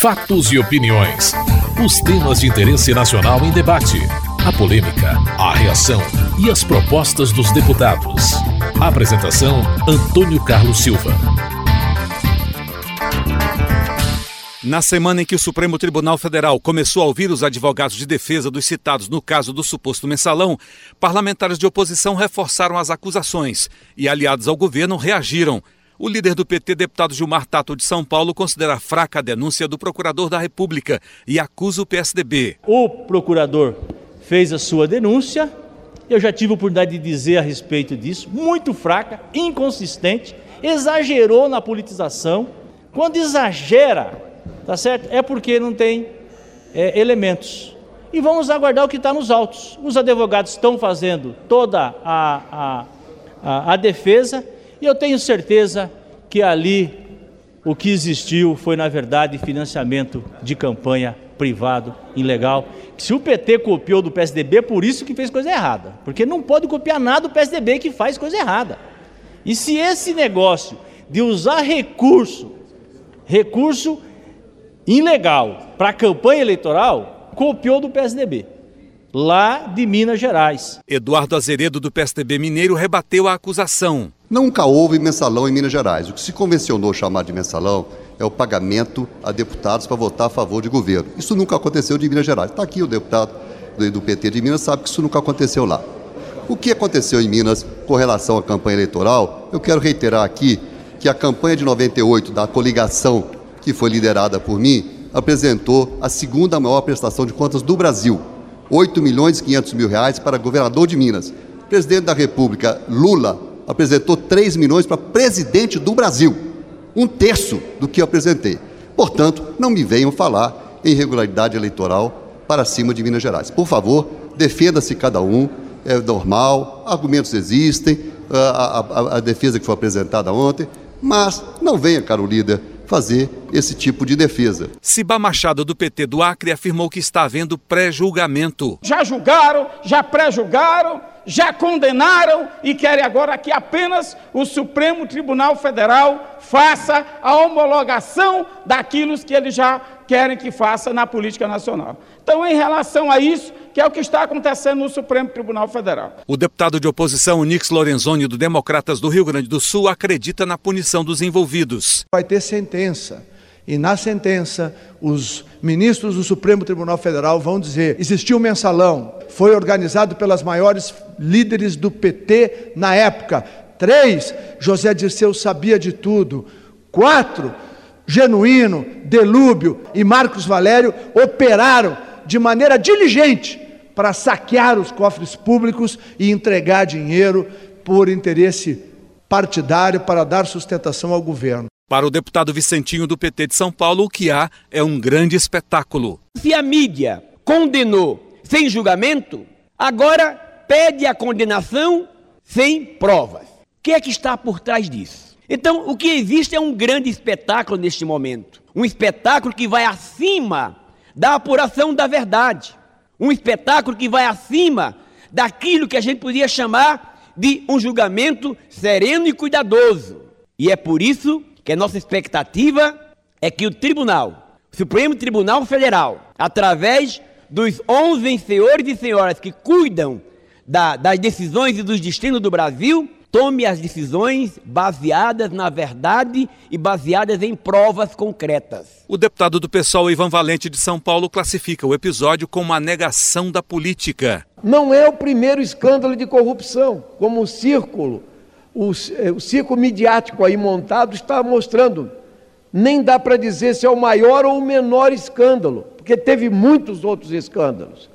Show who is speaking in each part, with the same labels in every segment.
Speaker 1: Fatos e opiniões. Os temas de interesse nacional em debate. A polêmica, a reação e as propostas dos deputados. Apresentação: Antônio Carlos Silva.
Speaker 2: Na semana em que o Supremo Tribunal Federal começou a ouvir os advogados de defesa dos citados no caso do suposto mensalão, parlamentares de oposição reforçaram as acusações e aliados ao governo reagiram. O líder do PT, deputado Gilmar Tato de São Paulo, considera fraca a denúncia do procurador da República e acusa o PSDB.
Speaker 3: O procurador fez a sua denúncia, eu já tive a oportunidade de dizer a respeito disso, muito fraca, inconsistente, exagerou na politização. Quando exagera, tá certo? É porque não tem é, elementos. E vamos aguardar o que está nos autos. Os advogados estão fazendo toda a, a, a, a defesa e eu tenho certeza que ali o que existiu foi, na verdade, financiamento de campanha privado, ilegal. Se o PT copiou do PSDB, por isso que fez coisa errada. Porque não pode copiar nada do PSDB que faz coisa errada. E se esse negócio de usar recurso, recurso ilegal para campanha eleitoral, copiou do PSDB lá de Minas Gerais.
Speaker 2: Eduardo Azeredo, do PSDB Mineiro, rebateu a acusação.
Speaker 4: Nunca houve mensalão em Minas Gerais. O que se convencionou chamar de mensalão é o pagamento a deputados para votar a favor de governo. Isso nunca aconteceu de Minas Gerais. Está aqui o deputado do PT de Minas, sabe que isso nunca aconteceu lá. O que aconteceu em Minas com relação à campanha eleitoral, eu quero reiterar aqui que a campanha de 98 da coligação, que foi liderada por mim, apresentou a segunda maior prestação de contas do Brasil. 8 milhões e 500 mil reais para governador de Minas. O presidente da República, Lula, apresentou 3 milhões para presidente do Brasil, um terço do que eu apresentei. Portanto, não me venham falar em irregularidade eleitoral para cima de Minas Gerais. Por favor, defenda-se cada um, é normal, argumentos existem, a, a, a defesa que foi apresentada ontem, mas não venha, caro líder, fazer esse tipo de defesa.
Speaker 2: Ciba Machado, do PT do Acre, afirmou que está havendo pré-julgamento.
Speaker 5: Já julgaram, já pré-julgaram, já condenaram e querem agora que apenas o Supremo Tribunal Federal faça a homologação daquilo que eles já querem que faça na política nacional. Então, em relação a isso, que é o que está acontecendo no Supremo Tribunal Federal.
Speaker 2: O deputado de oposição Nix Lorenzoni, do Democratas do Rio Grande do Sul, acredita na punição dos envolvidos.
Speaker 6: Vai ter sentença. E na sentença, os ministros do Supremo Tribunal Federal vão dizer: existiu um mensalão, foi organizado pelas maiores líderes do PT na época. Três, José Dirceu sabia de tudo. Quatro, Genuíno, Delúbio e Marcos Valério operaram de maneira diligente para saquear os cofres públicos e entregar dinheiro por interesse partidário para dar sustentação ao governo.
Speaker 2: Para o deputado Vicentinho do PT de São Paulo, o que há é um grande espetáculo.
Speaker 7: Se a mídia condenou sem julgamento, agora pede a condenação sem provas. O que é que está por trás disso? Então, o que existe é um grande espetáculo neste momento. Um espetáculo que vai acima da apuração da verdade. Um espetáculo que vai acima daquilo que a gente podia chamar de um julgamento sereno e cuidadoso. E é por isso que a nossa expectativa é que o tribunal, o Supremo Tribunal Federal, através dos 11 senhores e senhoras que cuidam da, das decisões e dos destinos do Brasil, tome as decisões baseadas na verdade e baseadas em provas concretas.
Speaker 2: O deputado do PSOL, Ivan Valente de São Paulo, classifica o episódio como uma negação da política.
Speaker 8: Não é o primeiro escândalo de corrupção, como o círculo, o, é, o círculo midiático aí montado está mostrando. Nem dá para dizer se é o maior ou o menor escândalo, porque teve muitos outros escândalos.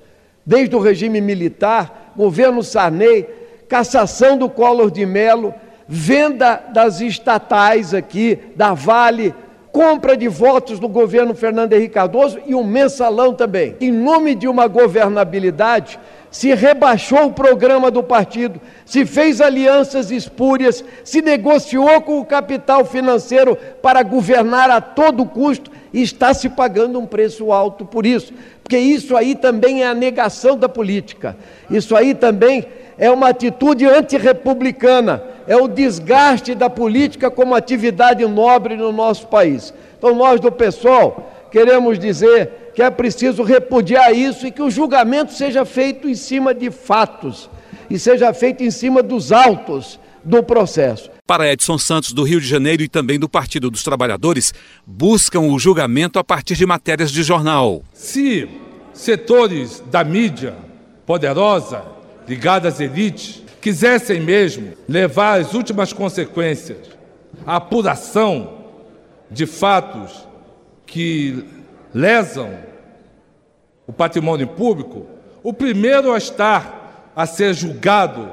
Speaker 8: Desde o regime militar, governo Sarney, cassação do Collor de Mello, venda das estatais aqui, da Vale, compra de votos do governo Fernando Henrique Cardoso e um mensalão também. Em nome de uma governabilidade, se rebaixou o programa do partido, se fez alianças espúrias, se negociou com o capital financeiro para governar a todo custo e está se pagando um preço alto por isso, porque isso aí também é a negação da política, isso aí também é uma atitude antirrepublicana, é o desgaste da política como atividade nobre no nosso país. Então, nós do PSOL
Speaker 9: queremos dizer que é preciso repudiar isso e que o julgamento seja feito em cima de fatos e seja feito em cima dos autos do processo.
Speaker 2: Para Edson Santos, do Rio de Janeiro e também do Partido dos Trabalhadores, buscam o julgamento a partir de matérias de jornal.
Speaker 10: Se setores da mídia poderosa, ligada às elites, quisessem mesmo levar às últimas consequências a apuração de fatos que lesam o patrimônio público, o primeiro a estar a ser julgado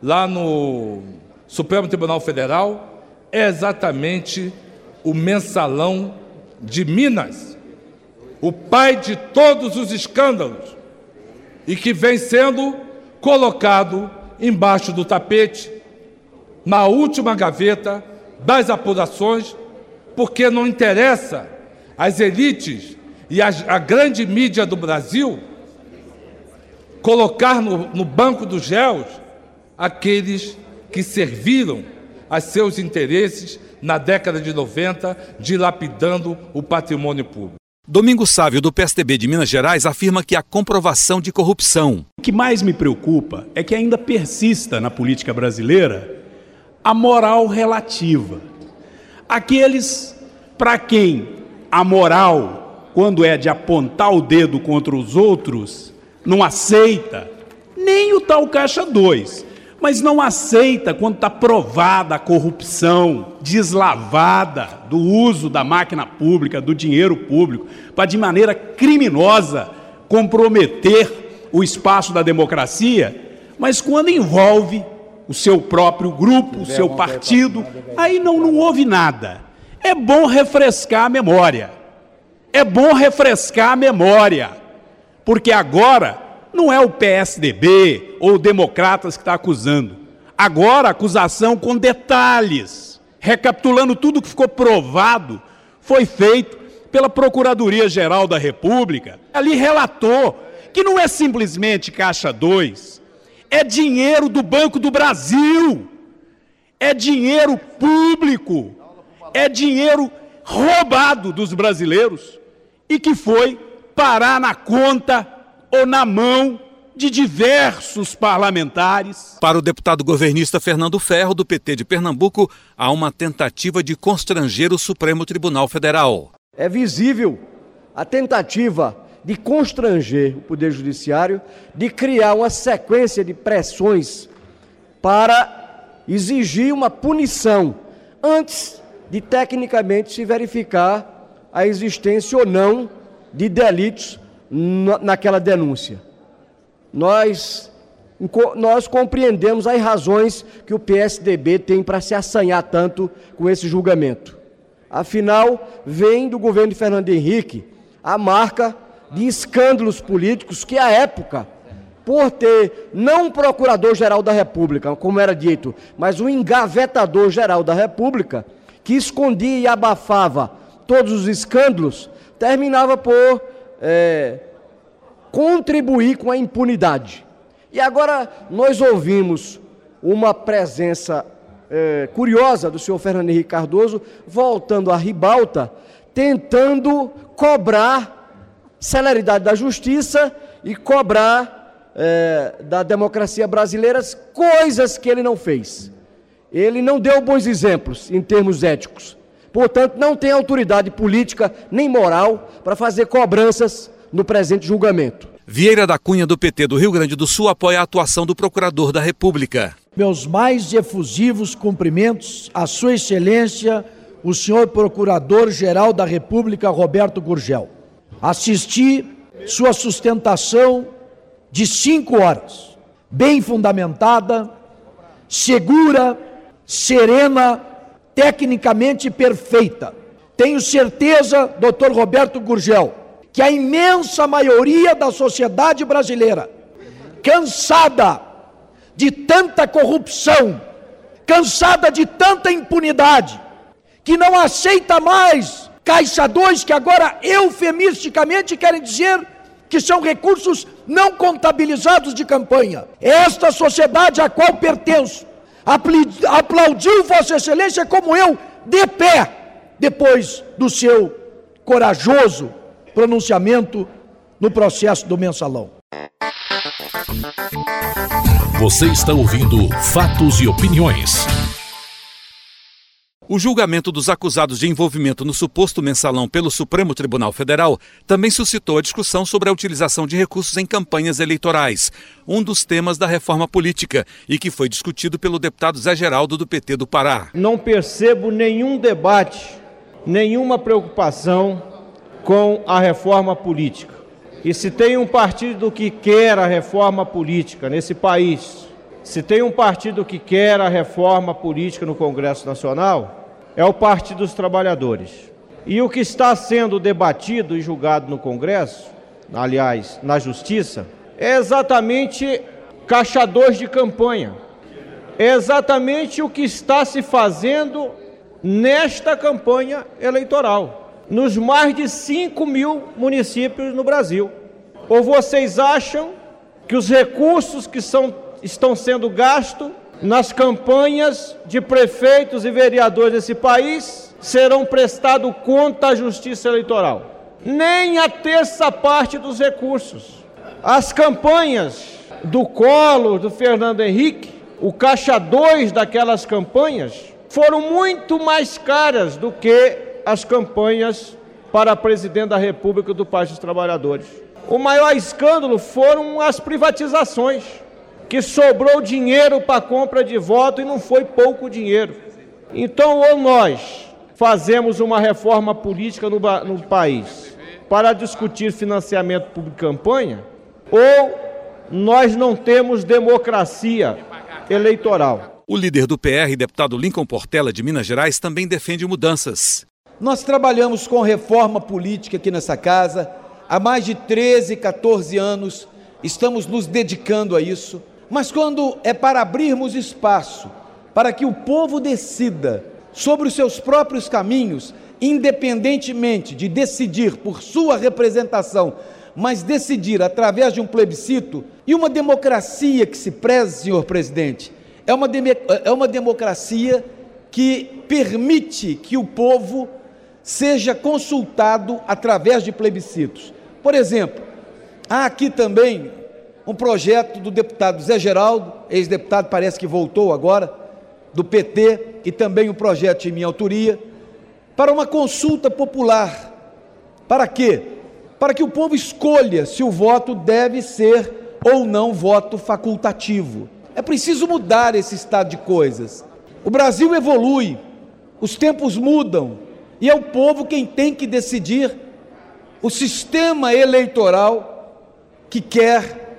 Speaker 10: lá no Supremo Tribunal Federal é exatamente o mensalão de Minas, o pai de todos os escândalos, e que vem sendo colocado embaixo do tapete, na última gaveta das apurações, porque não interessa às elites e a, grande mídia do Brasil colocar no, no banco dos réus aqueles que serviram a seus interesses na década de 90, dilapidando o patrimônio público.
Speaker 2: Domingos Sávio, do PSDB de Minas Gerais, afirma que a comprovação de corrupção.
Speaker 11: O que mais me preocupa é que ainda persista na política brasileira a moral relativa. Aqueles para quem a moral, quando é de apontar o dedo contra os outros, não aceita nem o tal Caixa 2 mas não aceita quando está provada a corrupção deslavada do uso da máquina pública, do dinheiro público, para de maneira criminosa comprometer o espaço da democracia, mas quando envolve o seu próprio grupo, o seu partido, aí não, não houve nada. É bom refrescar a memória. É bom refrescar a memória, porque agora não é o PSDB ou democratas que está acusando. Agora, acusação com detalhes, recapitulando tudo que ficou provado, foi feito pela Procuradoria-Geral da República. Ali relatou que não é simplesmente Caixa 2, é dinheiro do Banco do Brasil, é dinheiro público, é dinheiro roubado dos brasileiros e que foi parar na conta ou na mão de diversos parlamentares.
Speaker 2: Para o deputado governista Fernando Ferro, do PT de Pernambuco, há uma tentativa de constranger o Supremo Tribunal Federal.
Speaker 9: É visível a tentativa de constranger o Poder Judiciário, de criar uma sequência de pressões para exigir uma punição antes de tecnicamente se verificar a existência ou não de delitos naquela denúncia. Nós, nós compreendemos as razões que o PSDB tem para se assanhar tanto com esse julgamento. Afinal, vem do governo de Fernando Henrique a marca de escândalos políticos que, à época, por ter não um procurador-geral da República, como era dito, mas um engavetador-geral da República, que escondia e abafava todos os escândalos, terminava por é, contribuir com a impunidade. E agora nós ouvimos uma presença é, curiosa do senhor Fernando Henrique Cardoso voltando à ribalta, tentando cobrar celeridade da justiça e cobrar é, da democracia brasileira coisas que ele não fez. Ele não deu bons exemplos em termos éticos. Portanto, não tem autoridade política nem moral para fazer cobranças no presente julgamento.
Speaker 2: Vieira da Cunha, do PT do Rio Grande do Sul, apoia a atuação do Procurador da República.
Speaker 12: Meus mais efusivos cumprimentos à Sua Excelência, o senhor Procurador-Geral da República, Roberto Gurgel. Assisti sua sustentação de cinco horas, bem fundamentada, segura, serena tecnicamente perfeita. Tenho certeza, doutor Roberto Gurgel, que a imensa maioria da sociedade brasileira, cansada de tanta corrupção, cansada de tanta impunidade, que não aceita mais Caixa 2, que agora eufemisticamente querem dizer que são recursos não contabilizados de campanha. Esta sociedade a qual pertenço aplaudiu Vossa Excelência como eu, de pé, depois do seu corajoso pronunciamento no processo do mensalão.
Speaker 1: Você está ouvindo Fatos e Opiniões.
Speaker 2: O julgamento dos acusados de envolvimento no suposto mensalão pelo Supremo Tribunal Federal também suscitou a discussão sobre a utilização de recursos em campanhas eleitorais, um dos temas da reforma política e que foi discutido pelo deputado Zé Geraldo do PT do Pará.
Speaker 13: Não percebo nenhum debate, nenhuma preocupação com a reforma política. E se tem um partido que quer a reforma política nesse país, se tem um partido que quer a reforma política no Congresso Nacional, é o Partido dos Trabalhadores. E o que está sendo debatido e julgado no Congresso, aliás, na Justiça, é exatamente caixa 2 de campanha. É exatamente o que está se fazendo nesta campanha eleitoral, nos mais de 5 mil municípios no Brasil. Ou vocês acham que os recursos que são, estão sendo gastos nas campanhas de prefeitos e vereadores desse país serão prestado conta à Justiça Eleitoral. Nem a terça parte dos recursos. As campanhas do Collor, do Fernando Henrique, o caixa 2 daquelas campanhas, foram muito mais caras do que as campanhas para presidente da República do Partido dos Trabalhadores. O maior escândalo foram as privatizações que sobrou dinheiro para compra de voto e não foi pouco dinheiro. Então, ou nós fazemos uma reforma política no, no país para discutir financiamento público campanha, ou nós não temos democracia eleitoral.
Speaker 2: O líder do PR, deputado Lincoln Portela, de Minas Gerais, também defende mudanças.
Speaker 14: Nós trabalhamos com reforma política aqui nessa casa há mais de 13, 14 anos, estamos nos dedicando a isso. Mas quando é para abrirmos espaço para que o povo decida sobre os seus próprios caminhos, independentemente de decidir por sua representação, mas decidir através de um plebiscito e uma democracia que se preze, senhor presidente, é uma, é uma democracia que permite que o povo seja consultado através de plebiscitos. Por exemplo, há aqui também um projeto do deputado Zé Geraldo, ex-deputado, parece que voltou agora, do PT, e também um projeto em minha autoria, para uma consulta popular. Para quê? Para que o povo escolha se o voto deve ser ou não voto facultativo. É preciso mudar esse estado de coisas. O Brasil evolui, os tempos mudam, e é o povo quem tem que decidir o sistema eleitoral que quer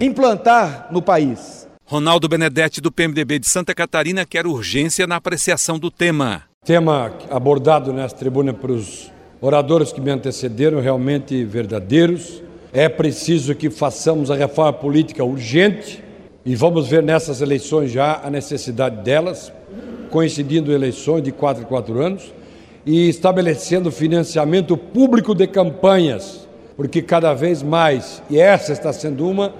Speaker 14: implantar no país.
Speaker 2: Ronaldo Benedetti, do PMDB de Santa Catarina, quer urgência na apreciação do tema.
Speaker 15: Tema abordado nesta tribuna para os oradores que me antecederam, realmente verdadeiros. É preciso que façamos a reforma política urgente e vamos ver nessas eleições já a necessidade delas, coincidindo eleições de quatro em quatro anos e estabelecendo financiamento público de campanhas, porque cada vez mais, e essa está sendo uma,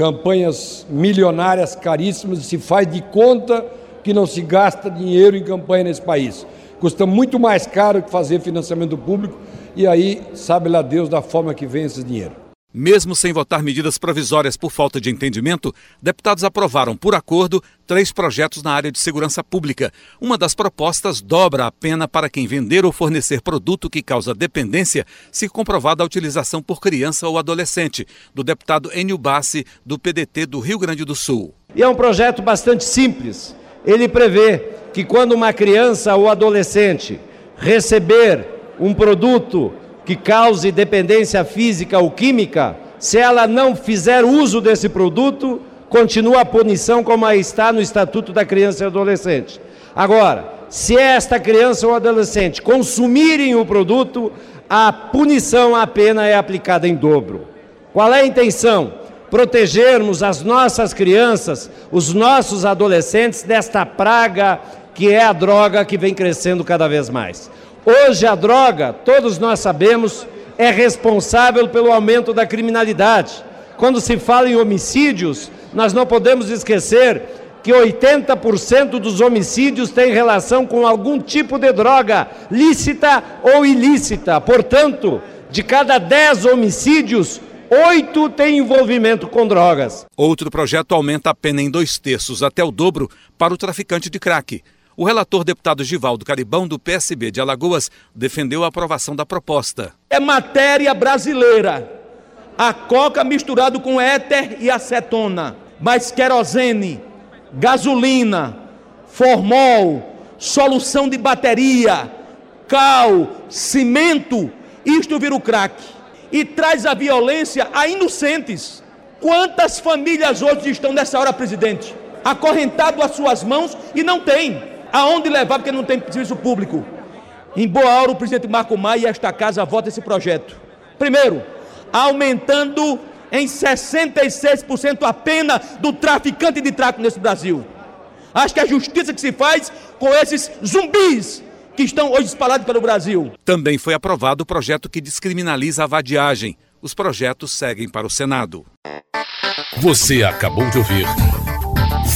Speaker 15: campanhas milionárias caríssimas se faz de conta que não se gasta dinheiro em campanha nesse país. Custa muito mais caro que fazer financiamento público e aí sabe lá Deus da forma que vem esse dinheiro.
Speaker 2: Mesmo sem votar medidas provisórias por falta de entendimento, deputados aprovaram, por acordo, três projetos na área de segurança pública. Uma das propostas dobra a pena para quem vender ou fornecer produto que causa dependência, se comprovada a utilização por criança ou adolescente, do deputado Enio Bassi, do PDT do Rio Grande do Sul.
Speaker 13: E é um projeto bastante simples. Ele prevê que quando uma criança ou adolescente receber um produto que cause dependência física ou química, se ela não fizer uso desse produto, continua a punição como está no Estatuto da Criança e Adolescente. Agora, se esta criança ou adolescente consumirem o produto, a punição, a pena é aplicada em dobro. Qual é a intenção? Protegermos as nossas crianças, os nossos adolescentes desta praga que é a droga que vem crescendo cada vez mais. Hoje a droga, todos nós sabemos, é responsável pelo aumento da criminalidade. Quando se fala em homicídios, nós não podemos esquecer que 80% dos homicídios têm relação com algum tipo de droga, lícita ou ilícita. Portanto, De cada 10 homicídios, oito têm envolvimento com drogas.
Speaker 2: Outro projeto aumenta a pena em dois terços, até o dobro, para o traficante de crack. O relator deputado Givaldo Caribão, do PSB de Alagoas, defendeu a aprovação da proposta.
Speaker 5: É matéria brasileira. A coca misturado com éter e acetona, mais querosene, gasolina, formol, solução de bateria, cal, cimento, isto vira o crack. E traz a violência a inocentes. Quantas famílias hoje estão nessa hora, presidente? Acorrentado às suas mãos e não tem aonde levar porque não tem serviço público. Em boa hora, o presidente Marco Maia e esta casa votam esse projeto. Primeiro, aumentando em 66% a pena do traficante de tráfico nesse Brasil. Acho que é a justiça que se faz com esses zumbis que estão hoje espalhados pelo Brasil.
Speaker 2: Também foi aprovado o projeto que descriminaliza a vadiagem. Os projetos seguem para o Senado.
Speaker 1: Você acabou de ouvir